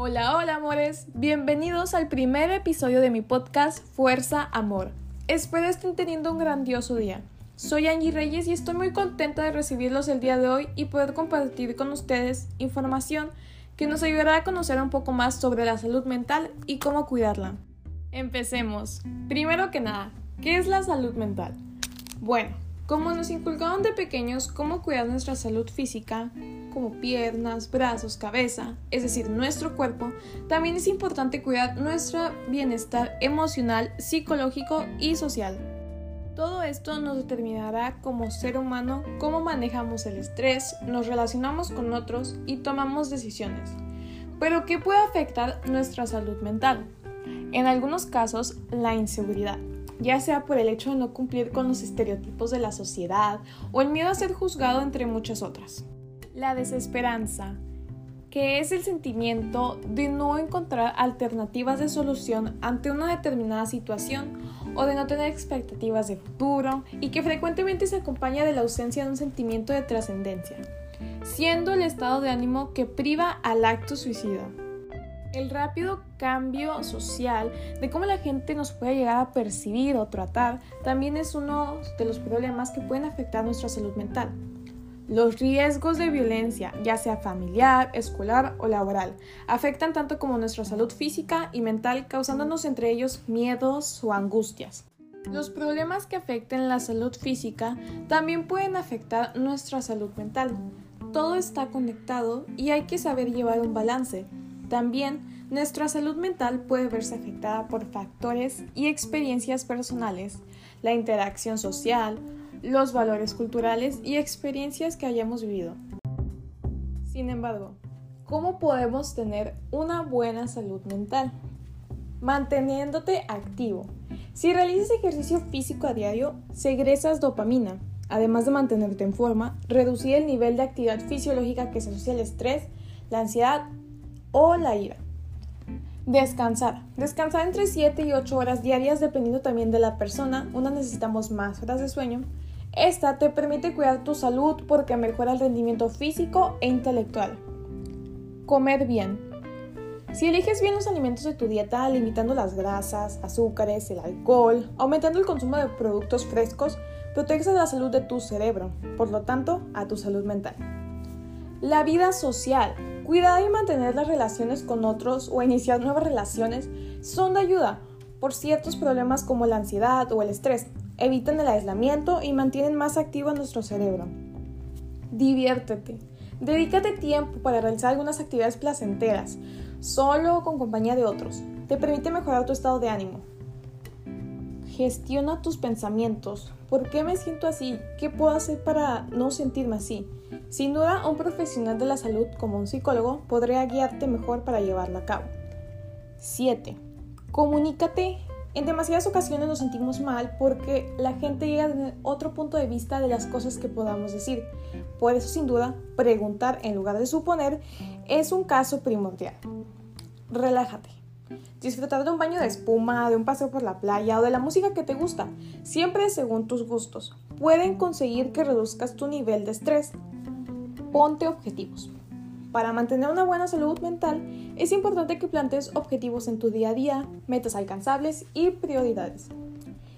Hola, hola amores, bienvenidos al primer episodio de mi podcast Fuerza Amor. Espero estén teniendo un grandioso día. Soy Angie Reyes y estoy muy contenta de recibirlos el día de hoy y poder compartir con ustedes información que nos ayudará a conocer un poco más sobre la salud mental y cómo cuidarla. Empecemos. Primero que nada, ¿qué es la salud mental? Bueno, como nos inculcaron de pequeños cómo cuidar nuestra salud física, como piernas, brazos, cabeza, es decir, nuestro cuerpo, también es importante cuidar nuestro bienestar emocional, psicológico y social. Todo esto nos determinará como ser humano cómo manejamos el estrés, nos relacionamos con otros y tomamos decisiones. Pero ¿qué puede afectar nuestra salud mental? En algunos casos, la inseguridad, ya sea por el hecho de no cumplir con los estereotipos de la sociedad o el miedo a ser juzgado entre muchas otras. La desesperanza, que es el sentimiento de no encontrar alternativas de solución ante una determinada situación o de no tener expectativas de futuro y que frecuentemente se acompaña de la ausencia de un sentimiento de trascendencia, siendo el estado de ánimo que priva al acto suicida. El rápido cambio social de cómo la gente nos puede llegar a percibir o tratar también es uno de los problemas que pueden afectar nuestra salud mental. Los riesgos de violencia, ya sea familiar, escolar o laboral, afectan tanto como nuestra salud física y mental, causándonos entre ellos miedos o angustias. Los problemas que afecten la salud física también pueden afectar nuestra salud mental. Todo está conectado y hay que saber llevar un balance. También nuestra salud mental puede verse afectada por factores y experiencias personales, la interacción social, los valores culturales y experiencias que hayamos vivido. Sin embargo, ¿cómo podemos tener una buena salud mental? Manteniéndote activo. Si realizas ejercicio físico a diario, segresas dopamina, además de mantenerte en forma, reducir el nivel de actividad fisiológica que se asocia al estrés, la ansiedad o la ira. Descansar. Descansar entre 7 y 8 horas diarias dependiendo también de la persona. Una necesitamos más horas de sueño esta te permite cuidar tu salud porque mejora el rendimiento físico e intelectual. Comer bien. Si eliges bien los alimentos de tu dieta, limitando las grasas, azúcares, el alcohol, aumentando el consumo de productos frescos, proteges la salud de tu cerebro, por lo tanto, a tu salud mental. La vida social. Cuidar y mantener las relaciones con otros o iniciar nuevas relaciones son de ayuda por ciertos problemas como la ansiedad o el estrés, evitan el aislamiento y mantienen más activo nuestro cerebro. Diviértete. Dedícate tiempo para realizar algunas actividades placenteras, solo o con compañía de otros. Te permite mejorar tu estado de ánimo. Gestiona tus pensamientos. ¿Por qué me siento así? ¿Qué puedo hacer para no sentirme así? Sin duda, un profesional de la salud como un psicólogo podría guiarte mejor para llevarlo a cabo. 7. Comunícate en demasiadas ocasiones nos sentimos mal porque la gente llega a tener otro punto de vista de las cosas que podamos decir. Por eso, sin duda, preguntar en lugar de suponer es un caso primordial. Relájate. Disfrutar de un baño de espuma, de un paseo por la playa o de la música que te gusta, siempre según tus gustos, pueden conseguir que reduzcas tu nivel de estrés. Ponte objetivos. Para mantener una buena salud mental, es importante que plantees objetivos en tu día a día, metas alcanzables y prioridades.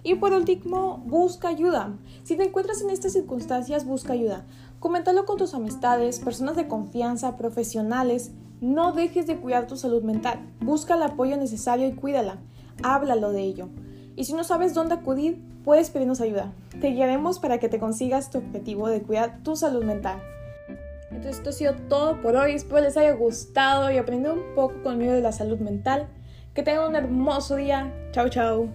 Y por último, busca ayuda. Si te encuentras en estas circunstancias, busca ayuda. Coméntalo con tus amistades, personas de confianza, profesionales. No dejes de cuidar tu salud mental. Busca el apoyo necesario y cuídala. Háblalo de ello. Y si no sabes dónde acudir, puedes pedirnos ayuda. Te guiaremos para que te consigas tu objetivo de cuidar tu salud mental. Entonces esto ha sido todo por hoy. Espero les haya gustado y aprendido un poco conmigo de la salud mental. Que tengan un hermoso día. Chao, chao.